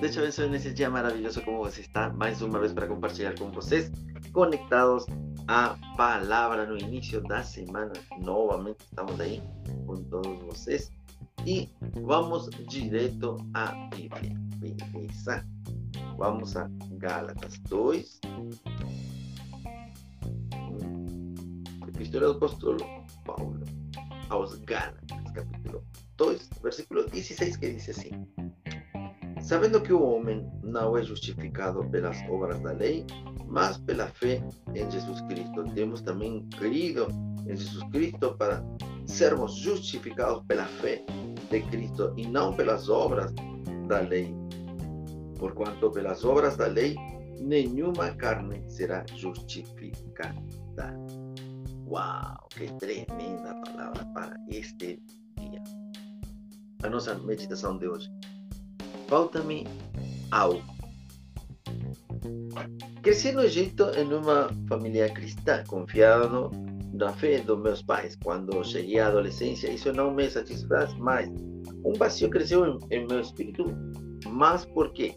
Deixa eu ver nesse dia maravilhoso como você está, mais uma vez para compartilhar com vocês, conectados à palavra no início da semana. Novamente estamos aí com todos vocês e vamos direto à Bíblia. Beleza? Vamos a Gálatas 2. Epístola do apóstolo Paulo aos Gálatas, capítulo 2, versículo 16, que diz assim: Sabendo que o homem não é justificado pelas obras da lei, mas pela fé em Jesus Cristo. Temos também crido em Jesus Cristo para sermos justificados pela fé de Cristo e não pelas obras da lei. Porquanto pelas obras da lei nenhuma carne será justificada. Uau, que tremenda palavra para este dia. A nossa meditação de hoje. Falta-me algo. Cresci no Egito em uma família cristã, confiado na fé dos meus pais. Quando cheguei à adolescência, isso não me satisfaz mais. Um vazio cresceu em, em meu mas por quê?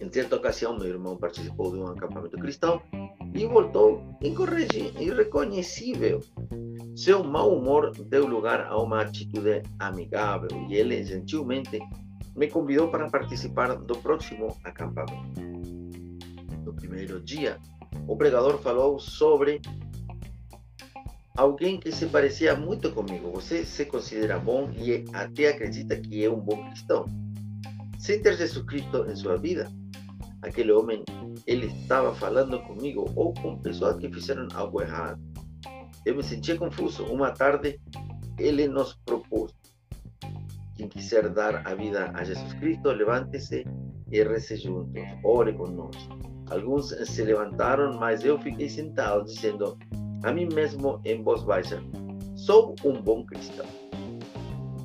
Em certa ocasião, meu irmão participou de um acampamento cristão e voltou irreconhecível. Seu mau humor deu lugar a uma atitude amigável e ele gentilmente me convidou para participar do próximo acampamento. No primeiro dia, o pregador falou sobre alguém que se parecia muito comigo. Você se considera bom e até acredita que é um bom cristão. Sem ter Jesus Cristo em sua vida, aquele homem, ele estava falando comigo ou com pessoas que fizeram algo errado. Eu me sentia confuso. Uma tarde, ele nos propôs quien quiser dar a vida a Jesus Cristo, levántese e rece juntos, ore conosco. Alguns se levantaram, mas eu fiquei sentado, dizendo a mim mesmo em voz baixa: sou um bom cristão.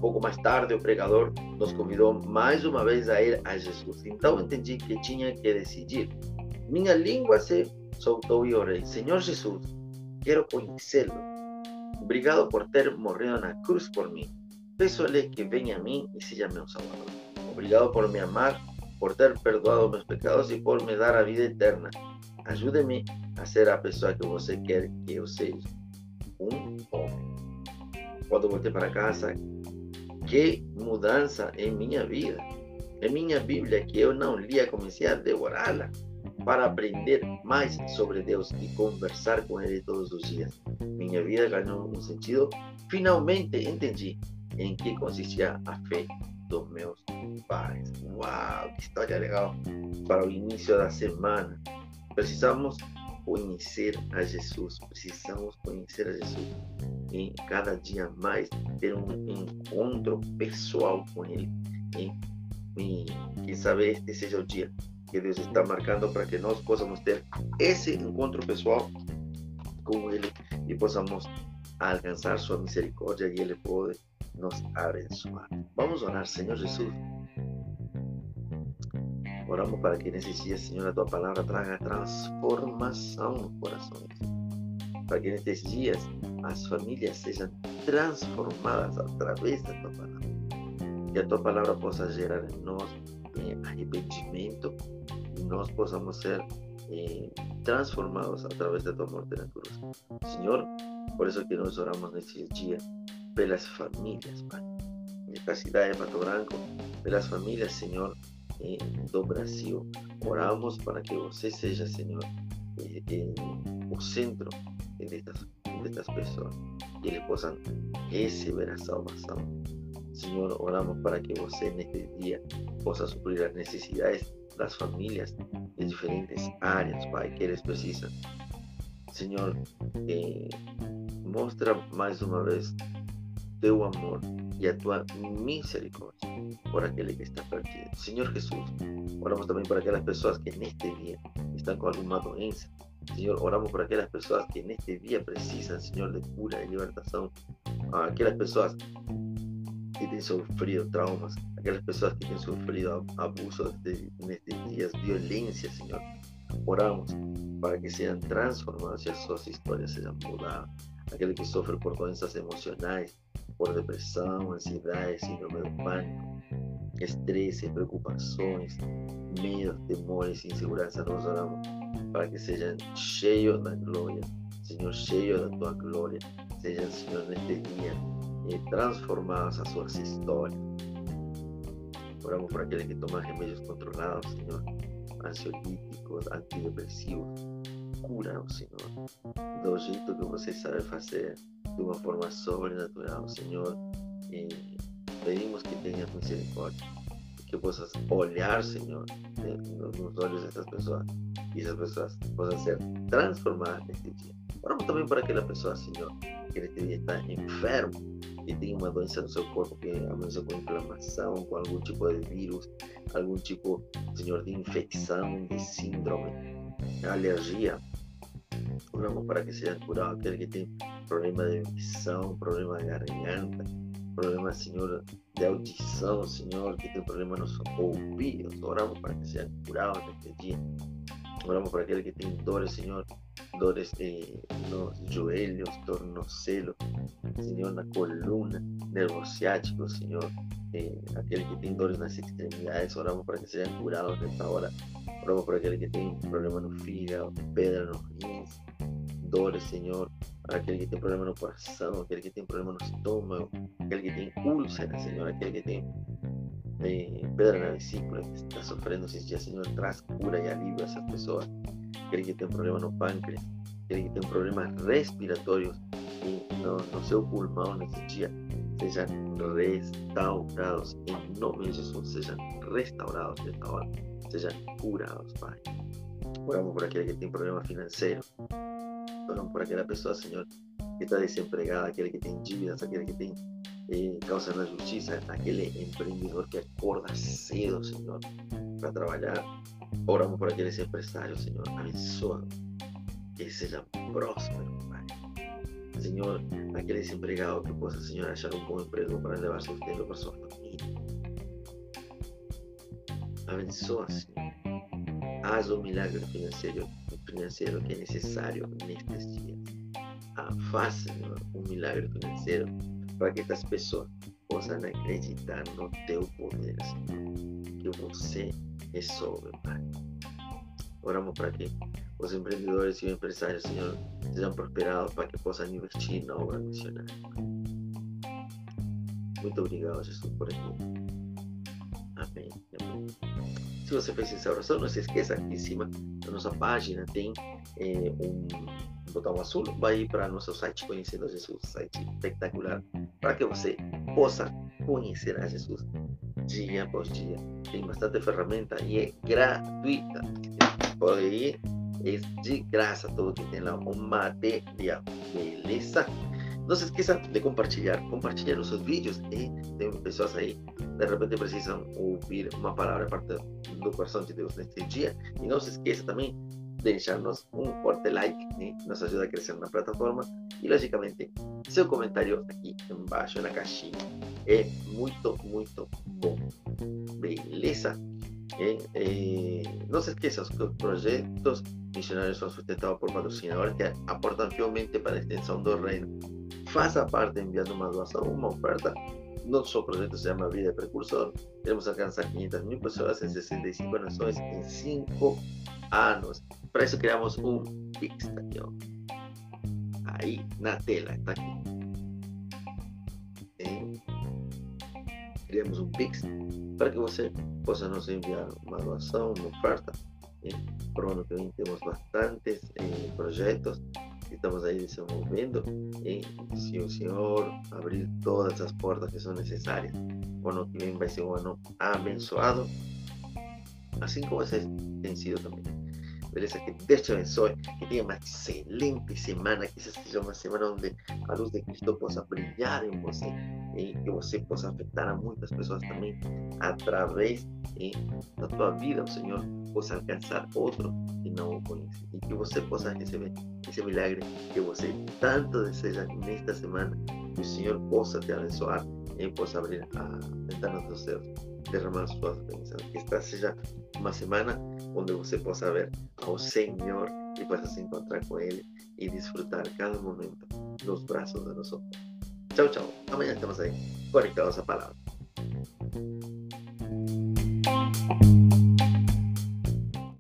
Pouco mais tarde, o pregador nos convidou mais uma vez a ir a Jesus. Então entendi que tinha que decidir. Minha língua se soltou e orei: Senhor Jesus, quero conhecê-lo. Obrigado por ter morrido na cruz por mim. Peço-lhe que venha a mim e seja meu Salvador. Obrigado por me amar, por ter perdoado meus pecados e por me dar a vida eterna. Ajude-me a ser a pessoa que você quer que eu seja. Um homem. Quando voltei para casa, que mudança em minha vida. Em minha Bíblia, que eu não lia, comecei a devorá-la para aprender mais sobre Deus e conversar com Ele todos os dias. Minha vida ganhou um sentido. Finalmente entendi em que consistia a fé dos meus pais. Uau, que história legal para o início da semana. Precisamos conhecer a Jesus, precisamos conhecer a Jesus e cada dia mais ter um encontro pessoal com Ele. E, e sabe este seja o dia que Deus está marcando para que nós possamos ter esse encontro pessoal com Ele e possamos alcançar sua misericórdia e Ele pode nos abençoar. Vamos orar, Senhor Jesus. Oramos para que nesses dias, Senhor, a tua palavra traga transformação no coração. Para que nesses dias as famílias sejam transformadas através da tua palavra. Que a tua palavra possa gerar em nós eh, arrependimento e nós possamos ser eh, transformados através da tua morte na cruz. Senhor, por isso que nós oramos pelas famílias, Pai. Nesta cidade de Pato Branco, pelas famílias, Senhor, eh, do Brasil. Oramos para que você seja, Senhor, eh, o centro destas, destas pessoas e eles possam receber a salvação. Senhor, oramos para que você neste dia possa suprir as necessidades das famílias de diferentes áreas, Pai, que eles precisam. Senhor, eh, mostra mais uma vez teu amor e a tua misericórdia por aquele que está perdido. Senhor Jesus, oramos também por aquelas pessoas que neste dia estão com alguma doença. Senhor, oramos por aquelas pessoas que neste dia precisam, Senhor, de cura e libertação. Aquelas pessoas que têm sofrido traumas, aquelas pessoas que têm sofrido abusos nestes dias, violência, Senhor. Oramos para que sejam transformadas e as suas histórias sejam mudadas. Aquele que sofre por doenças emocionais, por depressão, ansiedade, síndrome do pânico, estresse, preocupações, medos, temores, insegurança, nós oramos para que sejam cheios da glória, Senhor, cheios da tua glória, sejam, Senhor, neste dia eh, transformados as suas histórias. Oramos por aqueles que tomam remédios controlados, Senhor, ansiolíticos, antidepressivos. Cura, Senhor, do jeito que você sabe fazer, de uma forma sobrenatural, Senhor. E pedimos que tenhas misericórdia, que possas olhar, Senhor, nos olhos dessas pessoas e essas pessoas possam ser transformadas neste dia. Oramos também por aquela pessoa, Senhor, que neste dia está enfermo e tem uma doença no seu corpo que amanheceu com inflamação, com algum tipo de vírus, algum tipo, Senhor, de infecção, de síndrome, alergia. Oramos para que seja curado aquele que tem problema de visão, problema de garganta, problema, Senhor, de audição, Senhor, que tem problema nos ouvidos. Oramos para que seja curado neste dia. Oramos para aquele que tem dores, Senhor, dores eh, nos joelhos, tornozelo, Senhor, na coluna, nervo ciático, Senhor, eh, aquele que tem dores nas extremidades, oramos para que sejam curados nesta hora. Oramos para aquele que tem problema no fígado, pedra nos rins, dores, Senhor, aquele que tem problema no coração, aquele que tem problema no estômago, aquele que tem úlcera, Senhor, aquele que tem eh, pedra na vesícula, que está sofrendo esses dias, Senhor, traz cura e alívio a essas pessoas. Aquele que tem problema no pâncreas, aquele que tem problemas respiratórios no, no seu pulmão nesse dia, sejam restaurados em nome de Jesus, sejam restaurados nesta hora, sejam curados, Pai. Oramos por aquele que tem problema financeiro, oramos por aquela pessoa, Senhor, que está desempregada, aquele que tem dívidas, aquele que tem eh, causa na justiça, aquele empreendedor que acorda cedo, Senhor, para trabalhar. Oramos por aqueles empresários, Senhor, abençoa, que sejam prósperos, Pai. Senhor, aquele desempregado que possa, Senhor, achar um bom emprego para levar sustento para sua família. Abençoa, Senhor. Haz o milagre financeiro, financeiro que é necessário nestes dias. Faz, Senhor, um milagre financeiro para que estas pessoas possam acreditar no teu poder, Senhor. Que você sobre, Pai. Oramos para que os empreendedores e os empresários, Senhor, sejam prosperados para que possam investir na obra missionária. Muito obrigado, Jesus, por aqui. Amém. Amém. Se você fez essa oração, não se esqueça, aqui em cima da nossa página tem eh, um botão azul, vai para nosso site Conhecendo Jesus, site espetacular, para que você possa conhecer a Jesus dia após dia. Tem bastante ferramenta e é gratuita. Pode ir, é de graça todo que tem lá, o material, beleza? Não se esqueça de compartilhar, compartilhar os vídeos. E tem pessoas aí, de repente precisam ouvir uma palavra parte do coração de Deus neste dia. E não se esqueça também deixarnos un fuerte like, ¿sí? nos ayuda a crecer una plataforma y lógicamente seu comentário aqui embaixo na caixinha é muito, muito bom. Beleza? É, é, não se esqueça que os projetos missionários são sustentados por patrocinadores que aportam fielmente para a extensão do reino. Faça parte enviando uma doação, uma oferta. Nosso projeto se chama Vida Precursor. Queremos alcançar 500 mil pessoas em 65 nações em 5 anos. Para eso creamos un Pix aquí, Ahí, na tela, está aquí. Eh, criamos um Pix para que você possa nos enviar uma doação, uma oferta. Eh, para o ano que vem temos bastantes eh, projetos estamos aí desenvolvendo. E se o Senhor abrir todas as portas que são necessárias, o ano que vem vai ser um ano abençoado, assim como esse tem sido também. Beleza, que Dios te bendiga, que tenga una excelente semana, que esa sea una semana donde a luz de Cristo pueda brillar en vos y que você pueda afectar a muchas personas también a través de tu vida, Señor, pueda alcanzar otro que no lo conoce y que você pueda recibir ese milagre que você tanto desea en esta semana, el Señor pueda te abençoar y pueda abrir a ventanas dos céus, derramar suas bênçãos. Que esta seja uma semana onde você possa ver ao Senhor e possa se encontrar com Ele e desfrutar cada momento nos braços de Pai. Chao, chao. Amanhã estamos aí conectados a palavra.